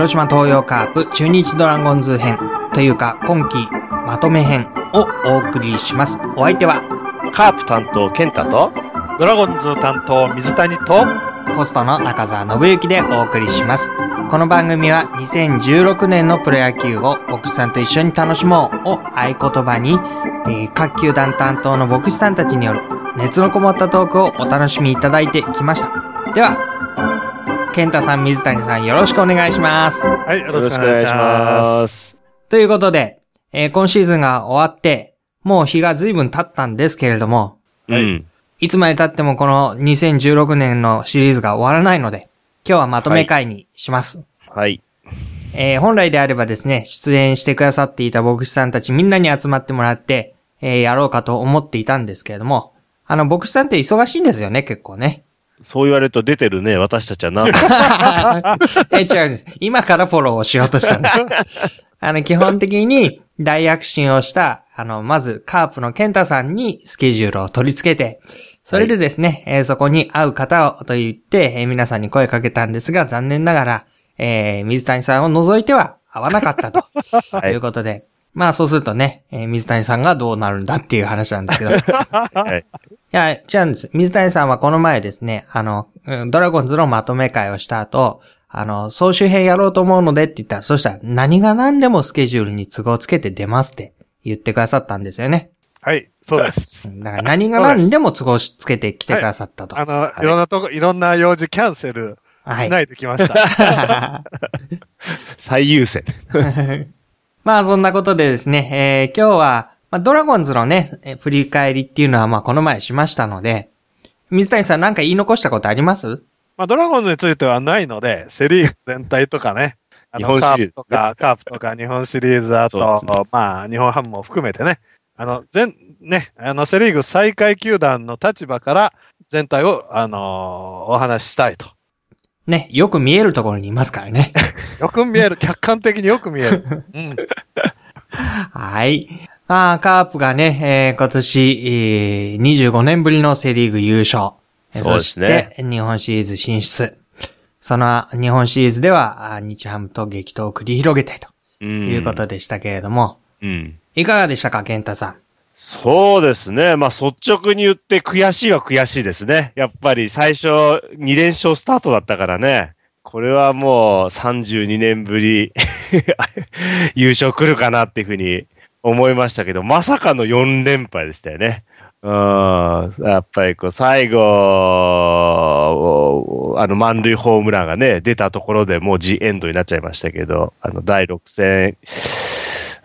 広島東洋カープ中日ドラゴンズ編というか今季まとめ編をお送りします。お相手はカープ担当、健太と、ドラゴンズ担当、水谷と、ホストの中澤信之でお送りします。この番組は2016年のプロ野球を牧師さんと一緒に楽しもうを合言葉に、えー各球団担当の牧師さんたちによる熱のこもったトークをお楽しみいただいてきました。では、健太さん、水谷さんよろしくお願いします。はい、よろしくお願いします。す。ということで、えー今シーズンが終わって、もう日が随分経ったんですけれども、うん。いつまで経ってもこの2016年のシリーズが終わらないので、今日はまとめ会にします。はい。えー本来であればですね、出演してくださっていた牧師さんたちみんなに集まってもらって、えーやろうかと思っていたんですけれども、あの、牧師さんって忙しいんですよね、結構ね。そう言われると出てるね、私たちは何 え、違うんです。今からフォローをしようとしたんだ。あの、基本的に大躍進をした、あの、まず、カープのケンタさんにスケジュールを取り付けて、それでですね、えーそこに会う方をと言って、えー皆さんに声かけたんですが、残念ながら、えー水谷さんを除いては会わなかったと。はいいうことで。まあそうするとね、えー水谷さんがどうなるんだっていう話なんですけど。いはい。や、違うんです。水谷さんはこの前ですね、あの、うんドラゴンズのまとめ会をした後、あの、総集編やろうと思うのでって言ったら、そしたら何が何でもスケジュールに都合つけて出ますって言ってくださったんですよね。はい、そうです。だから何が何でも都合つけて来てくださったと。あの、いろんなとこ、いろんな用事キャンセルはいしないできました。最優先。まあそんなことでですね、えー今日は、まあ、ドラゴンズのね、えー振り返りっていうのはまあこの前しましたので、水谷さんなんか言い残したことあります？まあ、ドラゴンズについてはないので、セリーグ全体とかね、あの日本シリーズカープとか、カープとか日本シリーズ、あと、まあ、日本ハムも含めてね、あの、全、ね、あの、セリーグ最下位球団の立場から全体を、あのーお話ししたいと。ね、よく見えるところにいますからね。よく見える、客観的によく見える。うん。はい。まあ、カープがね、えー今年、えー25年ぶりのセリーグ優勝。そうですねそして、日本シリーズ進出。その日本シリーズでは、あ日ハムと激闘を繰り広げてとうんいうことでしたけれども、うん。いかがでしたか、健太さん？そうですね。まあ、率直に言って悔しいは悔しいですね。やっぱり最初2連勝スタートだったからね。これはもう32年ぶり 優勝来るかなっていうふうに思いましたけど、まさかの4連敗でしたよね。うん。やっぱりこう最後、あの満塁ホームランがね、出たところでもうジエンドになっちゃいましたけど、あの第6戦、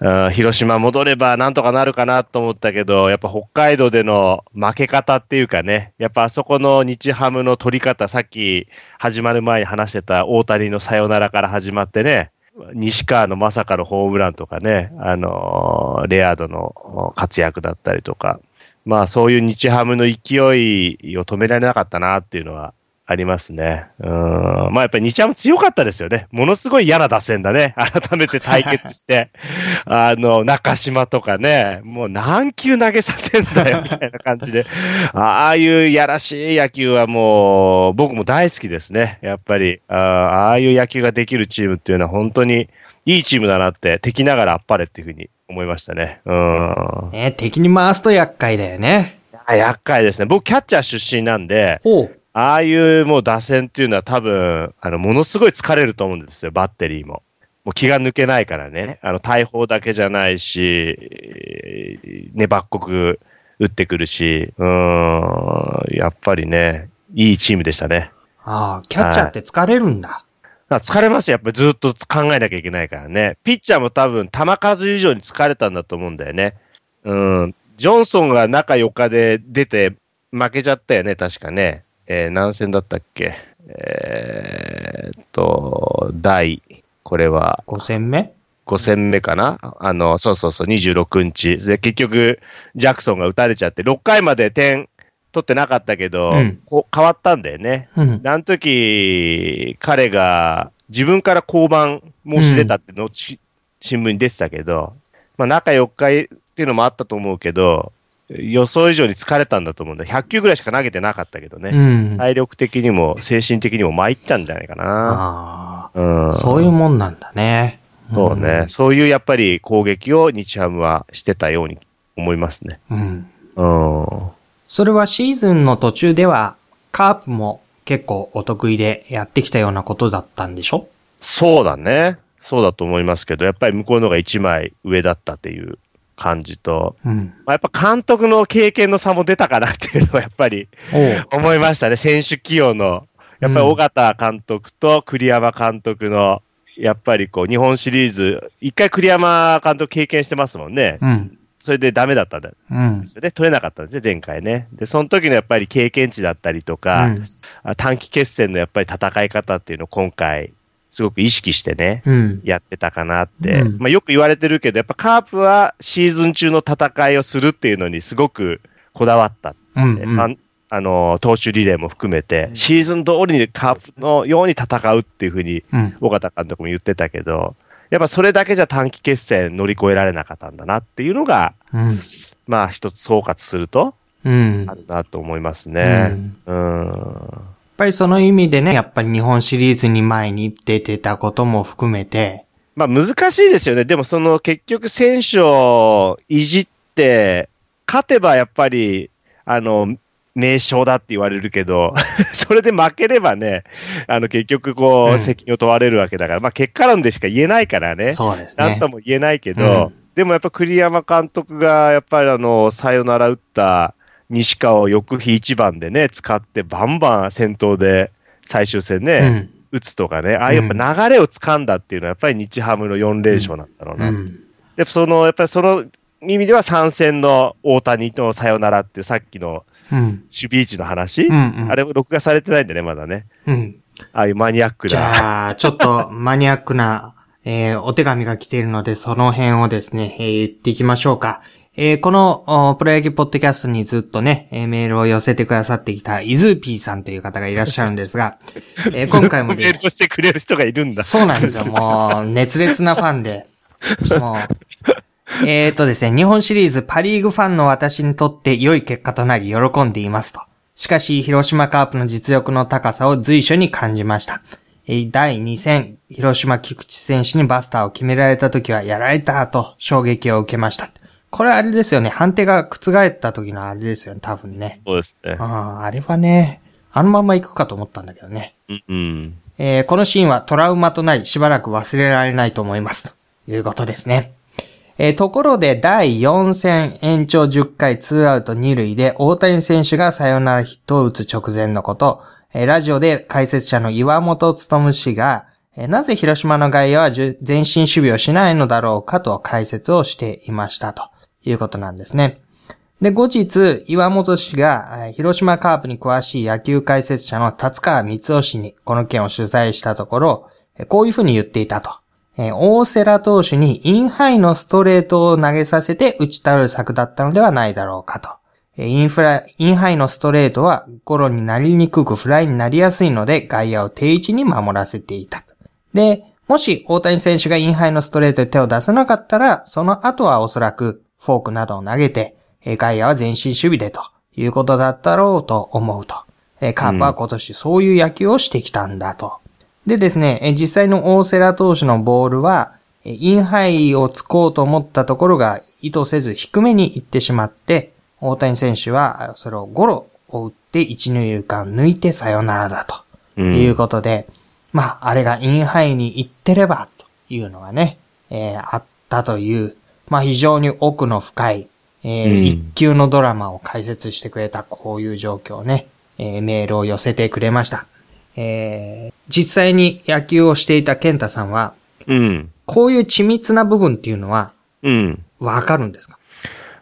うん広島戻ればなんとかなるかなと思ったけど、やっぱ北海道での負け方っていうかね、やっぱあそこの日ハムの取り方、さっき始まる前に話してた大谷のサヨナラから始まってね、西川のまさかのホームランとかね、あのーレアードの活躍だったりとか、まあそういう日ハムの勢いを止められなかったなっていうのはありますね。うん。まあやっぱり日ハム強かったですよね。ものすごい嫌な打線だね。改めて対決して。あの、中島とかね、もう何球投げさせんだよ、みたいな感じで。ああいうやらしい野球はもう、僕も大好きですね。やっぱり、あああいう野球ができるチームっていうのは本当にいいチームだなって、敵ながらあっぱれっていうふうに思いましたね。うん。ね、敵に回すと厄介だよね。あ厄介ですね。僕、キャッチャー出身なんで、ほう。ああいうもう打線っていうのは多分、あの、ものすごい疲れると思うんですよ、バッテリーも。もう気が抜けないからね。あの、大砲だけじゃないし、えー粘っこく打ってくるし、うーん、やっぱりね、いいチームでしたね。ああ、キャッチャーって疲れるんだ。あ疲れますよ。やっぱりずっと考えなきゃいけないからね。ピッチャーも多分、球数以上に疲れたんだと思うんだよね。うん。ジョンソンが中4日で出て負けちゃったよね、確かね。えー何戦だったっけ？えーっと、第、これは5戦目？5戦目かな？あの、そうそうそう、26日。で、結局、ジャクソンが打たれちゃって、6回まで点取ってなかったけど、うんこう変わったんだよね。うん。であの時、彼が自分から降板申し出たっての、ち新聞に出てたけど、まあ中4日っていうのもあったと思うけど、予想以上に疲れたんだと思うんだ。100球ぐらいしか投げてなかったけどね。うん。体力的にも精神的にも参ったんじゃないかな。ああ。うん。そういうもんなんだね。そうね、そういうやっぱり攻撃を日ハムはしてたように思いますね。うん。うん。うん。それはシーズンの途中では、カープも結構お得意でやってきたようなことだったんでしょ？そうだね。そうだと思いますけど、やっぱり向こうの方が一枚上だったっていう感じと、うん。まあ、やっぱ監督の経験の差も出たかなっていうのはやっぱり。思いましたね。選手起用の。やっぱり尾形監督と栗山監督の、やっぱりこう、日本シリーズ、一回栗山監督経験してますもんね。うん。それでダメだったんでうん。すよね。取れなかったんですね、前回ね。で、その時のやっぱり経験値だったりとか、あ短期決戦のやっぱり戦い方っていうのを今回、すごく意識してね、うん。やってたかなって。うんまあよく言われてるけど、やっぱカープはシーズン中の戦いをするっていうのにすごくこだわった。うん。うん。ああの、投手リレーも含めて、シーズン通りにカープのように戦うっていうふうに、うん。尾形監督も言ってたけど、やっぱそれだけじゃ短期決戦乗り越えられなかったんだなっていうのが、うん。まあ一つ総括すると、うん。あるなと思いますね。うん。やっぱりその意味でね、やっぱり日本シリーズに前に出てたことも含めて、まあ難しいですよね。でもその結局選手をいじって、勝てばやっぱり、あの、名称だって言われるけど、それで負ければね、あの結局こうんう、責任を問われるわけだから、まあ結果論でしか言えないからね。そうですねなんと。も言えないけど、うんでもやっぱ栗山監督が、やっぱりあの、サヨナラ打った西川を翌日一番でね、使ってバンバン先頭で最終戦ね、うん。打つとかね、ああいうやっぱ流れを掴んだっていうのはやっぱり日ハムの4連勝なんだろうな。うん。で、その、やっぱりその意味では参戦の大谷のサヨナラっていうさっきのうん。守備位置の話、うん。うんあれも録画されてないんでね、まだね。うん。ああいうマニアックじな。ゃあ、ちょっとマニアックな、えーお手紙が来ているので、その辺をですね、えー言っていきましょうか。えーこの、おプロ野球ポッドキャストにずっとね、えーメールを寄せてくださってきた、イズーピーさんという方がいらっしゃるんですが、えー今回もずっとメールをしてくれる人がいるんだ。そうなんですよ。もう、熱烈なファンで。もう、えーとですね、日本シリーズパリーグファンの私にとって良い結果となり喜んでいますと。しかし、広島カープの実力の高さを随所に感じました。えー第2戦、広島菊池選手にバスターを決められた時はやられたと衝撃を受けました。これあれですよね、判定が覆った時のあれですよね、多分ね。そうですね。ああ、あれはね、あのまま行くかと思ったんだけどね。うんうん。えーこのシーンはトラウマとなりしばらく忘れられないと思います。ということですね。えーところで第4戦延長10回2アウト2塁で大谷選手がサヨナラヒットを打つ直前のこと、えーラジオで解説者の岩本努氏が、えーなぜ広島の外野は前進守備をしないのだろうかと解説をしていましたということなんですね。で、後日、岩本氏が、広島カープに詳しい野球解説者の達川光夫氏にこの件を取材したところ、こういうふうに言っていたと。えー大瀬良投手にインハイのストレートを投げさせて打ち取る策だったのではないだろうかと。えーインフラ、インハイのストレートはゴロになりにくくフライになりやすいので外野を定位置に守らせていたと。で、もし大谷選手がインハイのストレートで手を出さなかったら、その後はおそらくフォークなどを投げて、えー外野は前進守備でということだったろうと思うと。えーカープは今年そういう野球をしてきたんだと。でですね、えー実際の大瀬良投手のボールは、えーインハイをつこうと思ったところが意図せず低めに行ってしまって、大谷選手はそれをゴロを打って一二塁間抜いてサヨナラだと。うんいうことで、まあ、あれがインハイに行ってれば、というのがね、えーあったという、まあ非常に奥の深い、えーうん一級のドラマを解説してくれたこういう状況をね、えーメールを寄せてくれました。えー実際に野球をしていた健太さんは、うん。こういう緻密な部分っていうのは、うん。わかるんですか？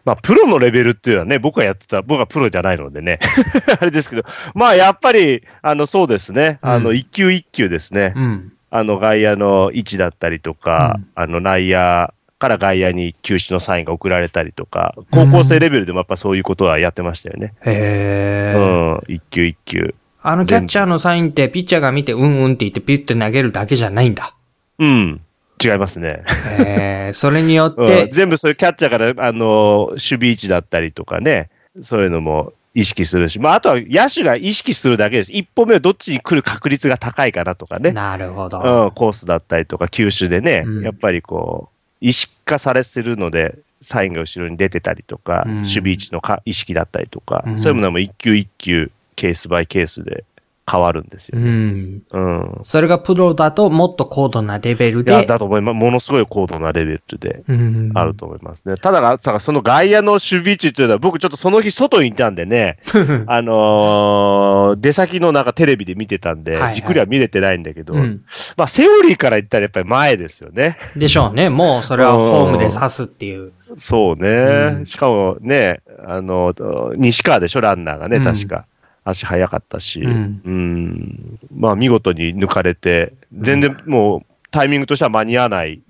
まあ、プロのレベルっていうのはね、僕がやってた、僕はプロじゃないのでね。あれですけど、まあ、やっぱり、あの、そうですね。あの、うん一球一球ですね。うん。あの、外野の位置だったりとか、うんあの、内野から外野に球種のサインが送られたりとか、高校生レベルでもやっぱそういうことはやってましたよね。へうー。ん。一球一球。あのキャッチャーのサインってピッチャーが見てうんうんって言ってピュッて投げるだけじゃないんだ。うん。違いますね。えー、それによっうんて、全部そういうキャッチャーから、あの、守備位置だったりとかね、そういうのも意識するし、まあ、あとは野手が意識するだけです。一歩目はどっちに来る確率が高いかなとかね。なるほど。うん、コースだったりとか、球種でね、うんやっぱりこう、意識化されてるので、サインが後ろに出てたりとか、うん。守備位置のか意識だったりとか、うん。そういうものはもう一球一球、ケースバイケースで変わるんですよ。うん。うん。それがプロだともっと高度なレベルいや、で、だと思います。ものすごい高度なレベルで。うんあると思いますね。ただ、だからその外野の守備位置っていうのは、僕ちょっとその日外にいたんでね、あのー出先のなんかテレビで見てたんで、はいはいじっくりは見れてないんだけど、うん。まあセオリーから言ったらやっぱり前ですよね。でしょうね。もうそれはホームで刺すっていう。そうね。うんしかもね、あの、西川でしょ、ランナーがね、うん確か。足速かったし、ううんん。まあ見事に抜かれて、全然もうタイミングとしては間に合わない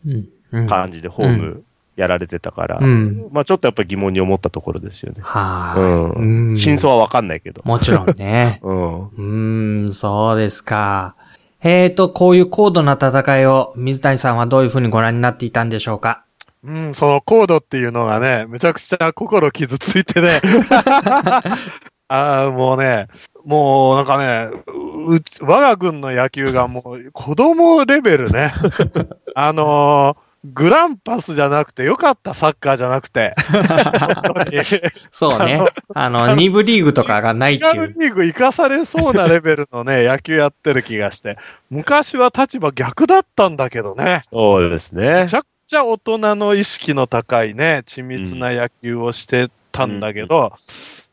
感じでホームやられてたから、うん。まあちょっとやっぱり疑問に思ったところですよね。はうんい。真相はわかんないけど。もちろんね。うん。うーん、そうですか。えーと、こういう高度な戦いを水谷さんはどういうふうにご覧になっていたんでしょうか？うん、そのコードっていうのがね、めちゃくちゃ心傷ついてね。ああ、もうね、もうなんかね、ううち我が軍の野球がもう子供レベルね。あのーグランパスじゃなくてよかったサッカーじゃなくて。そうね。あの、二部リーグとかがないっていう。違うリーグ生かされそうなレベルのね、野球やってる気がして。昔は立場逆だったんだけどね。そうですねめち。ゃくちゃ大人の意識の高いね、緻密な野球をしてたんだけど、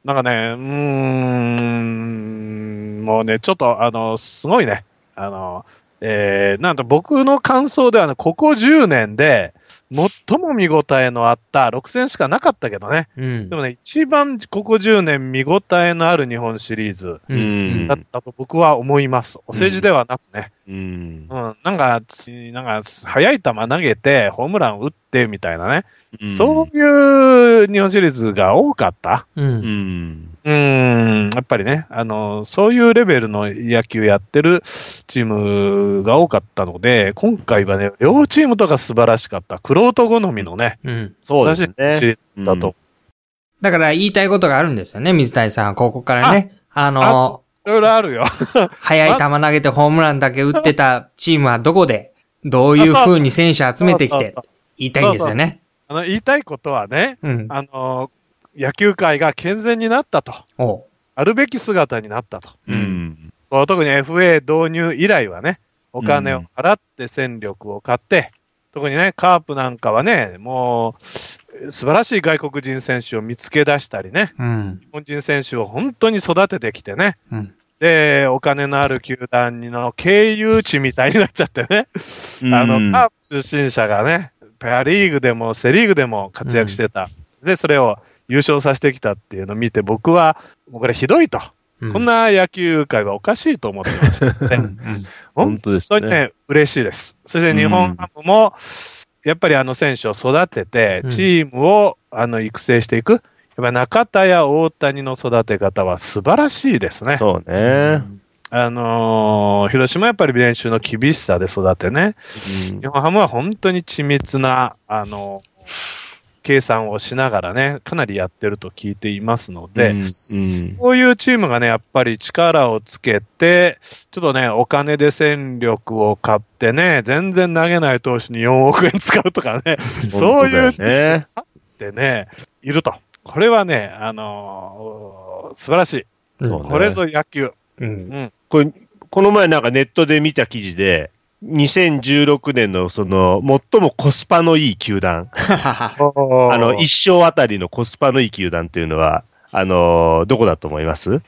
なんかね、うーん、もうね、ちょっと、あの、すごいね、あの、えー、なんと僕の感想ではね、ここ10年で、最も見応えのあった6戦しかなかったけどね。うんで。もね、一番ここ10年見応えのある日本シリーズううんんだったと僕は思います。お世辞ではなくね。うん。うん、なんか、つなんか、速い球投げて、ホームラン打ってみたいなね。そういう日本シリーズが多かった。う。うんん。うん、やっぱりね、あの、そういうレベルの野球やってるチームが多かったので、今回はね、両チームとか素晴らしかった。クロート好みのね、うん。そうですね。ーズだと。だから言いたいことがあるんですよね、水谷さん。ここからね。あの、いろいろあるよ。速い球投げてホームランだけ打ってたチームはどこで、どういう風に選手集めてきて言いたいんですよね。あの、言いたいことはね、うん。あの、野球界が健全になったと。あるべき姿になったと。う。ん。特に FA 導入以来はね、お金を払って戦力を買って、特にね、カープなんかはね、もう、素晴らしい外国人選手を見つけ出したりね、うん。日本人選手を本当に育ててきてね、うん。で、お金のある球団の経由地みたいになっちゃってね、あの、カープ出身者がね、ペアリーグでもセリーグでも活躍してた。で、それを優勝させてきたっていうのを見て、僕は、もうこれひどいと。うんこんな野球界はおかしいと思ってましたので、うんうん本当ですね。ね、嬉しいです。そして日本ハムも、やっぱりあの選手を育ててう、んチームをあの育成していく。やっぱ中田や大谷の育て方は素晴らしいですね。そうね。あのー広島はやっぱり練習の厳しさで育てね。日本ハムは本当に緻密な、あの計算をしながらね、かなりやってると聞いていますので、うんうんこういうチームがね、やっぱり力をつけて、ちょっとね、お金で戦力を買ってね、全然投げない投手に4億円使うとかね、そういうチームね。ってね、いると。これはね、あのー素晴らしい。ねこれぞ野球。うん。うん。これ、この前なんかネットで見た記事で、2016年のその、最もコスパのいい球団、あ あの、一生あたりのコスパのいい球団っていうのは、あの、どこだと思います？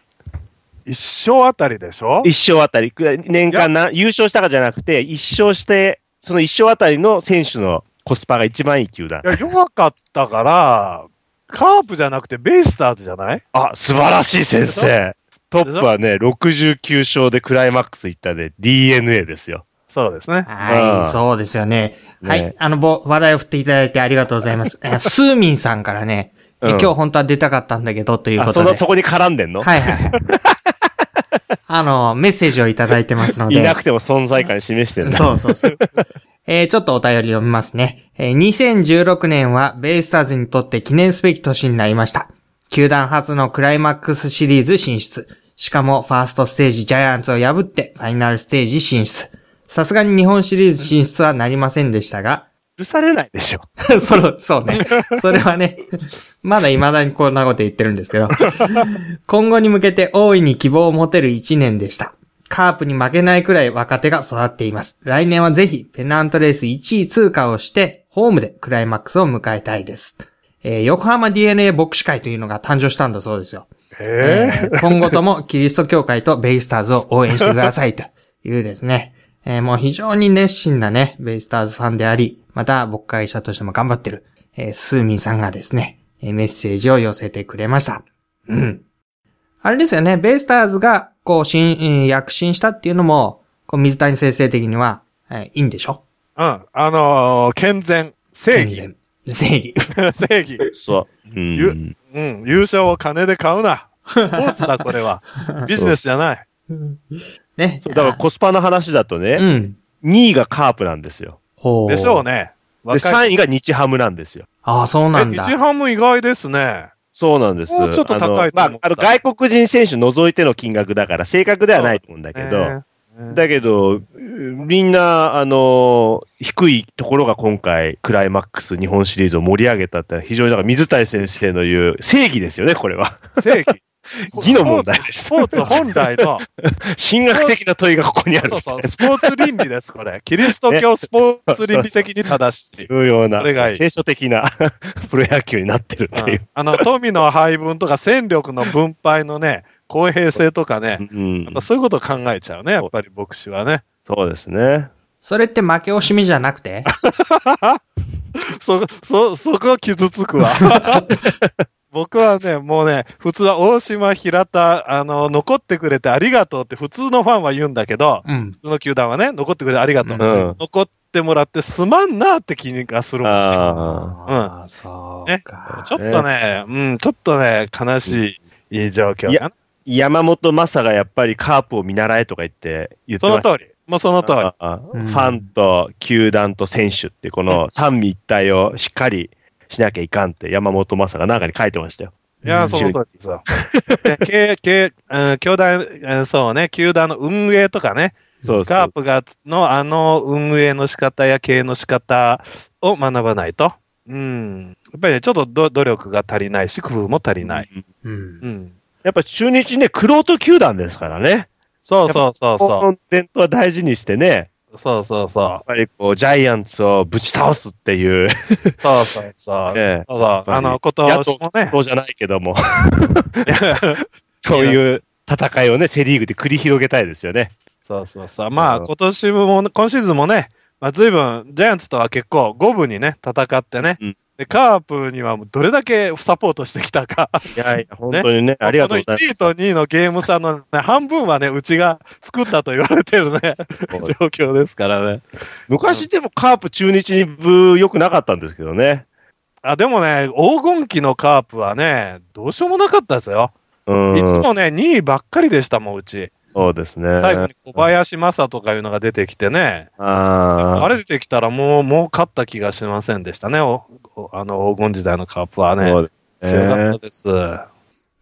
一生あたりでしょ？一生あたり、年間な、優勝したかじゃなくて、一勝して、その一勝あたりの選手のコスパが一番いい球団。い。や、弱かったから、カープじゃなくてベイスターズじゃない？あ、素晴らしい先生。トップはね、69勝でクライマックス行ったで DNA ですよ。そうですね。はい、うんそうですよね。ねはい、あの、ぼ話題を振っていただいてありがとうございます。えスーミンさんからね、えうん今日本当は出たかったんだけど、というあ、ことで。その、そこに絡んでんの、はいはいはい。あの、メッセージをいただいてますので。いなくても存在感示してんだ。そうそうそう。えーちょっとお便り読みますね。えー2016年はベイスターズにとって記念すべき年になりました。球団初のクライマックスシリーズ進出。しかも、ファーストステージジャイアンツを破って、ファイナルステージ進出。さすがに日本シリーズ進出はなりませんでしたが、許されないでしょ。そう、そうね。それはね、まだ未だにこんなこと言ってるんですけど、今後に向けて大いに希望を持てる一年でした。カープに負けないくらい若手が育っています。来年はぜひペナントレース1位通過をして、ホームでクライマックスを迎えたいです。えー横浜 DNA 牧師会というのが誕生したんだそうですよ。ええー今後ともキリスト教会とベイスターズを応援してくださいというですね。えーもう非常に熱心なね、ベイスターズファンであり、また牧会者としても頑張ってる、えースーミンさんがですね、えーメッセージを寄せてくれました。うん。あれですよね、ベイスターズが、こう、新、えー躍進したっていうのも、こう、水谷先生的には、えーいいんでしょ？うん。あのー健全、正義、全然正義。正義。そう。うんゆうん。優勝を金で買うな。スポーツだ、これは。ビジネスじゃない。ね。だからコスパの話だとうね、ん。2位がカープなんですよ。ほう。でしょうね。で、若い3位が日ハムなんですよ。ああ、そうなえ、んだ。日ハム意外ですね。そうなんです。もうちょっと高いまあ、あの外国人選手除いての金額だから正確ではないと思うんだけど、ねだけど、みんな、あの、低いところが今回、クライマックス日本シリーズを盛り上げたって、非常に、だから水谷先生の言う正義ですよね、これは。正義。義の問題ですスポーツ本来の、神学的な問いがここにあるそうそう、スポーツ倫理です、これ。キリスト教スポーツ倫理的に正しい。というような聖書的な プロ野球になってるっていう。あの、富の配分とか戦力の分配のね、公平性とかね、うんそういうことを考えちゃうね、やっぱり牧師はね。そうですね。それって負け惜しみじゃなくて？そ、そ、そこ傷つくわ。僕はね、もうね、普通は大島、平田、あの、残ってくれてありがとうって普通のファンは言うんだけど、うん。普通の球団はね、残ってくれてありがとう。うん残ってもらってすまんなって気がするもんですよあああ、そうか。ちょっとね、うん、ちょっとね、悲しい、いい状況いかな。山本昌がやっぱりカープを見習えとか言って言ってそました。の通り。もうその通り。ファンと球団と選手ってこの三位一体をしっかりしなきゃいかんって山本昌がなんかに書いてましたよ。いや、うんその通りですよ。でけけうん兄弟、うんそうね、球団の運営とかね、そうそうカー。プがのあの運営の仕方や経営の仕方を学ばないと。うん。やっぱりね、ちょっとど努力が足りないし、工夫も足りない。うんう。ん。やっぱ中日ね、クロート球団ですからね。そうそうそうこその伝統は大事にしてね、う。そうそうやそっぱりこう、ジャイアンツをぶち倒すっていう、う。そうそうそう。ね、そうそう。あの、今野党年もね。そうじゃないけども、そういう戦いをね、セリーグで繰り広げたいですよね。そうそうそう。まあ、うん今年も、今シーズンもね、まあ、随分、ジャイアンツとは結構、五分にね、戦ってね、うんで、カープにはどれだけサポートしてきたか。いやいや、本当に ね、ありがとうございこの1位と2位のゲーム差の、ね、半分はね、うちが作ったと言われてるね、ます。状況ですからね。昔でもカープ中日に部良くなかったんですけどね。あ、でもね、黄金期のカープはね、どうしようもなかったですよ。うん。いつもね、2位ばっかりでしたもん、うち。そうですね。最後に小林正とかいうのが出てきてね、あーあれ出てきたらもう、もう勝った気がしませんでしたね、おおあの黄金時代のカープはね。そうです強かねったです。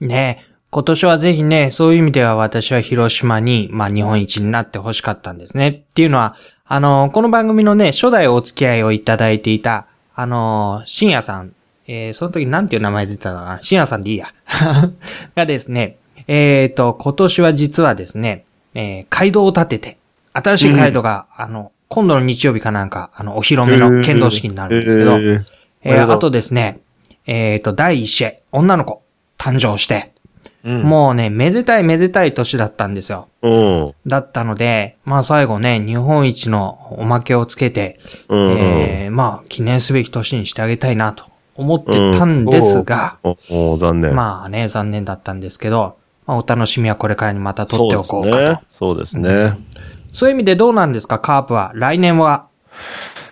ねえ、今年はぜひね、そういう意味では私は広島に、まあ日本一になってほしかったんですね。っていうのは、あの、この番組のね、初代お付き合いをいただいていた、あの、深夜さん、えー、その時なんていう名前出てたかな？深夜さんでいいや。がですね、えっ、と、今年は実はですね、えー、街道を建てて、新しい街道が、あの、今度の日曜日かなんか、あの、お披露目の剣道式になるんですけど、えーえーあとですね、えっ、と、第一試合、女の子、誕生して、うんもうね、めでたいめでたい年だったんですよ。うん。だったので、まあ最後ね、日本一のおまけをつけて、うん。えーまあ記念すべき年にしてあげたいなと思ってたんですが、残念。まあね、残念だったんですけど、まあお楽しみはこれからにまた取っておこうかと。そうですね。そうですね。そういう意味でどうなんですか、カープは。来年は？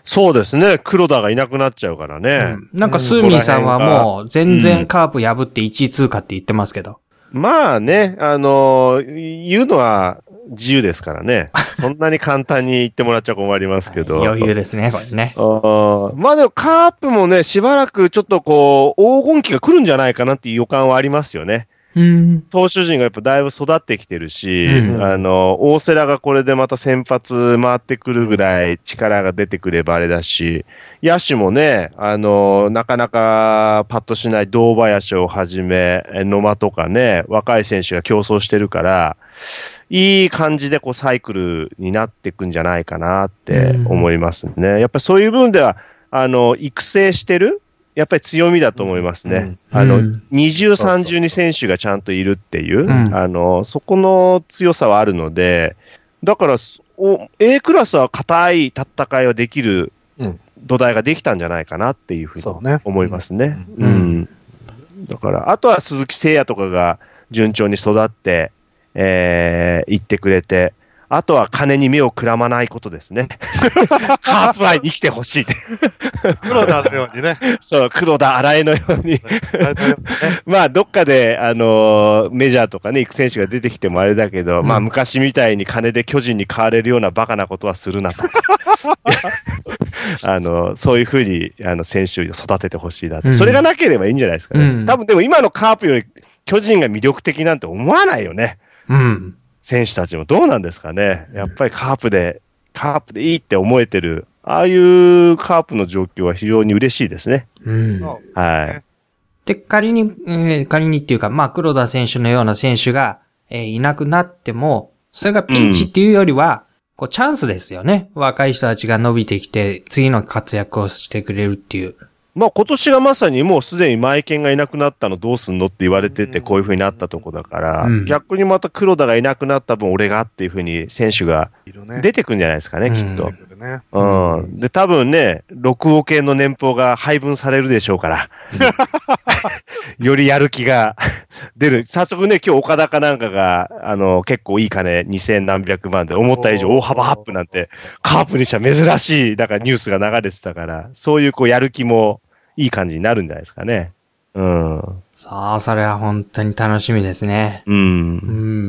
そうですね。黒田がいなくなっちゃうからね。うんなんかスーミンさんはもう全然カープ破って1位通過って言ってますけど。まあね、あのー言うのは自由ですからね。そんなに簡単に言ってもらっちゃ困りますけど。余裕ですね、これね。まあでもカープもね、しばらくちょっとこう、黄金期が来るんじゃないかなっていう予感はありますよね。うん。投手陣がやっぱだいぶ育ってきてるし、うんあの、大瀬良がこれでまた先発回ってくるぐらい力が出てくればあれだし、野手もね、あの、なかなかパッとしない堂林をはじめ、え野間とかね、若い選手が競争してるから、いい感じでこうサイクルになっていくんじゃないかなって思いますね。やっぱりそういう部分では、あの、育成してるやっぱり強みだと思いますね。うんあの、うん二重三重に選手がちゃんといるっていう、んあの、そこの強さはあるので、だから、お A クラスは硬い戦いはできるうん土台ができたんじゃないかなっていうふうに。思いますね。ううんん。だから、あとは鈴木誠也とかが順調に育って、えー、行ってくれて、あとは金に目をくらまないことですね。ハーフラインに来てほしい。黒田のようにね。そう、黒田新井のように。まあ、どっかで、あのーメジャーとかね、行く選手が出てきてもあれだけど、まあ、うん昔みたいに金で巨人に買われるようなバカなことはするなと。あの、そういうふうに、あの、選手を育ててほしいなと、うんそれがなければいいんじゃないですかね。うん多分、でも今のカープより巨人が魅力的なんて思わないよね。うん。選手たちもどうなんですかね。やっぱりカープで、カープでいいって思えてる、ああいうカープの状況は非常に嬉しいですね。うん。はい。で、仮に、えー仮にっていうか、まあ、黒田選手のような選手が、えーいなくなっても、それがピンチっていうよりは、こう、チャンスですよね。若い人たちが伸びてきて、次の活躍をしてくれるっていう。まあ今年がまさにもうすでにマイケンがいなくなったのどうすんのって言われててうんこういう風になったとこだから、うん逆にまた黒田がいなくなった分俺がっていう風に選手が。出てくるんじゃないですかね、うんきっと出。てくるね。うん。で、多分ね、6億円の年俸が配分されるでしょうから、よりやる気が出る。早速ね、今日岡田かなんかが、あの、結構いい金、2000何百万で、思った以上大幅アップなんて、カープにしては珍しい、だからニュースが流れてたから、そういうこうやる気もいい感じになるんじゃないですかね。うん。そう、それは本当に楽しみですね。うんう。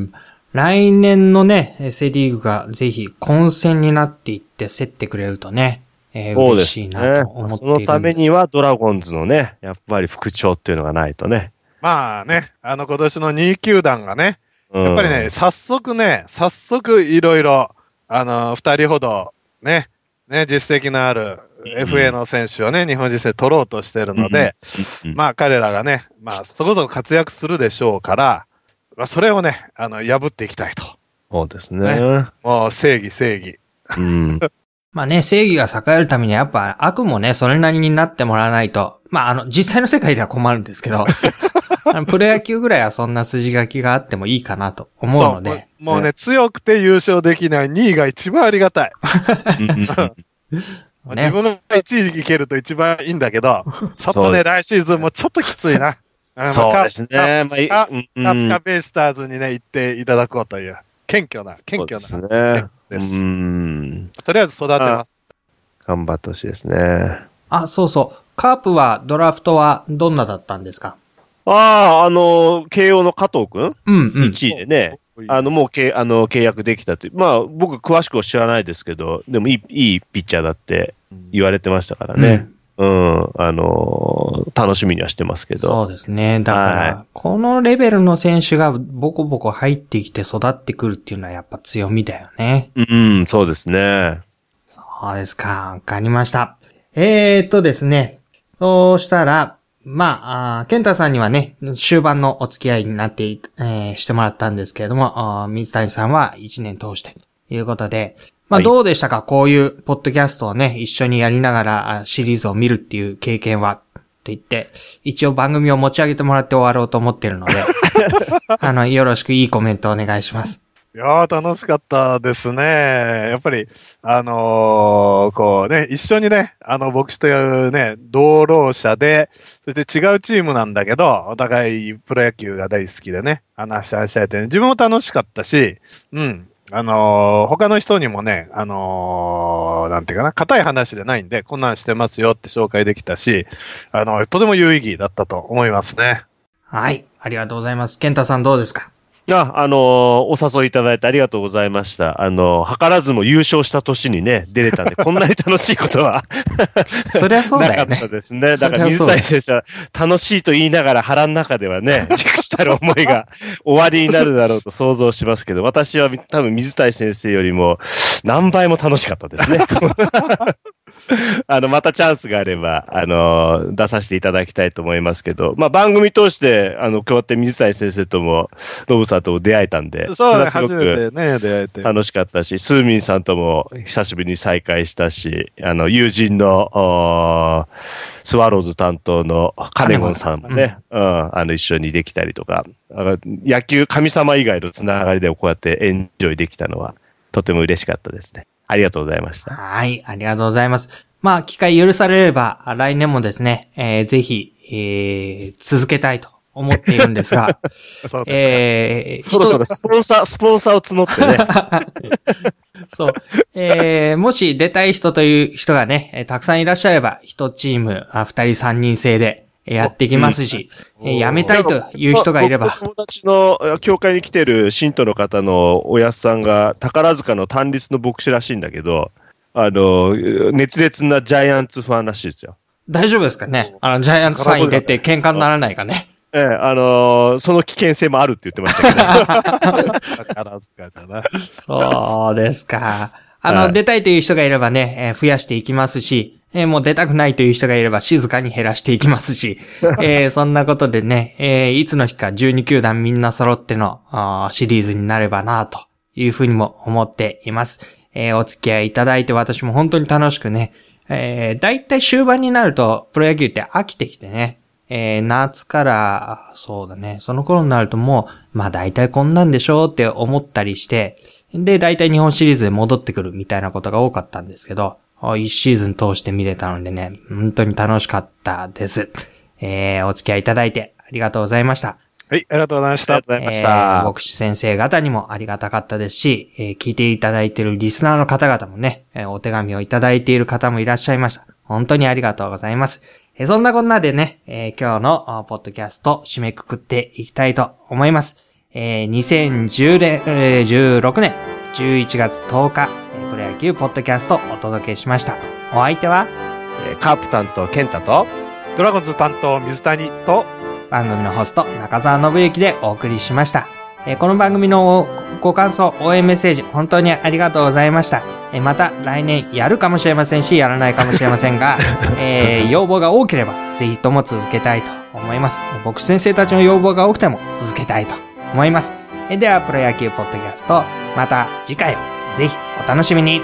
ん。来年のね、えーセリーグがぜひ混戦になっていって競ってくれるとね、えーそうです嬉しいねなと思っているんです。そのためにはドラゴンズのね、やっぱり副長っていうのがないとね。まあね、あの今年の2球団がね、うんやっぱりね、早速ね、早速いろいろ、あの、二人ほど、ね、ね、実績のある FA の選手をね、日本人選手取ろうとしてるので、うんまあ彼らがね、まあそこそこ活躍するでしょうから、まあそれをね、あの、破っていきたいと。そうですね。もう正義正義。うん。まあね、正義が栄えるためにはやっぱ悪もね、それなりになってもらわないと、まああの、実際の世界では困るんですけど、プロ野球ぐらいはそんな筋書きがあってもいいかなと思うので、もうもうね、強くて優勝できない2位が一番ありがたい。ね自分の1位いけると一番いいんだけど、ちょっとね、来シーズンもちょっときついな。そうですね。カッカベイスターズにね、行っていただこうという、謙虚な、謙虚そうな。ですね。ですうん。とりあえず育てます。頑張ってほしいですね。あ、そうそう、カープはドラフトはどんなだったんですか？ああ、あの、慶応の加藤くん？うんうん。1位でね、あの、もうけあの契約できたという。まあ、僕詳しくは知らないですけど、でもいい、いいピッチャーだって言われてましたからね。うん、あのー楽しみにはしてますけど。そうですね。だから、はこのレベルの選手がボコボコ入ってきて育ってくるっていうのはやっぱ強みだよね。うん、そうですね。そうですか。わかりました。えーっとですね。そうしたら、まあ、あーケンタさんにはね、終盤のお付き合いになってい、えーしてもらったんですけれども、水谷さんは1年通して、ということで、まあはいどうでしたか？こういうポッドキャストをね、一緒にやりながらあシリーズを見るっていう経験は、と言って、一応番組を持ち上げてもらって終わろうと思ってるので、あの、よろしくいいコメントお願いします。いやー、楽しかったですね。やっぱり、あのーこうね、一緒にね、あの、牧師というね、同労者で、そして違うチームなんだけど、お互いプロ野球が大好きでね、話し合いしたいて、ね、自分も楽しかったし、うん。あのー他の人にもね、あのーなんていうかな、硬い話でないんで、こんなんしてますよって紹介できたし、あの、とても有意義だったと思いますね。はい。ありがとうございます。健太さんどうですか？あ、あのーお誘いいただいてありがとうございました。あのー図らずも優勝した年にね、出れたんで、こんなに楽しいことは そりゃそうだよねなかった。ですね。だから水谷選手は楽しいと言いながら腹の中ではね、熟したる思いが終わりになるだろうと想像しますけど、私は多分水谷先生よりも何倍も楽しかったですね。あの、またチャンスがあれば、あの、出させていただきたいと思いますけど、まあ、番組通して、あの、こうやって水谷先生とも、ノブさんとも出会えたんで、そう初くめてね、出会えて。楽しかったし、スーミンさんとも久しぶりに再会したし、あの、友人の、スワローズ担当のカネゴンさんもね、うん、あの、一緒にできたりとか、野球神様以外のつながりでもこうやってエンジョイできたのは、とても嬉しかったですね。ありがとうございました。はい、ありがとうございます。まあ、機会許されれば、来年もですね、えーぜひ、えー続けたいと思っているんですが、そうですえーそろそろスポンサー、スポンサーを募ってね。そう。えー、もし出たい人という人がね、えーたくさんいらっしゃれば、一チーム、あ二人三人制でえーやっていきますし、えー辞めたいという人がいれば、友達の教会に来てる信徒の方のおやすさんが宝塚の単立の牧師らしいんだけど、あの、熱烈なジャイアンツファンらしいですよ。大丈夫ですかね？あの、ジャイアンツファン入れて喧嘩にならないかね？ええ、あのーその危険性もあるって言ってましたけど。宝塚じゃな。そうですか。あの、はい出たいという人がいればね、えー増やしていきますし、えーもう出たくないという人がいれば静かに減らしていきますし、えーそんなことでね、えーいつの日か12球団みんな揃ってのシリーズになればなというふうにも思っています。えーお付き合いいただいて私も本当に楽しくね、えー、だいたい終盤になるとプロ野球って飽きてきてね、えー夏から、そうだね、その頃になるともう、まあ大体こんなんでしょうって思ったりして、で、大体日本シリーズで戻ってくるみたいなことが多かったんですけど、あ一シーズン通して見れたのでね、本当に楽しかったです。えー、お付き合いいただいてありがとうございました。はい、ありがとうございましたありがとう。ございましえた。ー牧師先生方にもありがたかったですし、えー聞いていただいているリスナーの方々もね、えーお手紙をいただいている方もいらっしゃいました。本当にありがとうございます。えーそんなこんなでね、えー今日のあポッドキャスト締めくくっていきたいと思います。えー2010年、えー16年11月10日、えープロ野球ポッドキャストお届けしました。お相手はえーカープ担当、ケンタと、ドラゴンズ担当、水谷と、番組のホスト、中澤信之でお送りしました。えーこの番組のご感想、応援メッセージ、本当にありがとうございました。えーまた来年やるかもしれませんし、やらないかもしれませんが、えー要望が多ければ、ぜひとも続けたいと思います。僕先生たちの要望が多くても続けたいと思います。えーでは、プロ野球ポッドキャスト、また次回をぜひお楽しみに。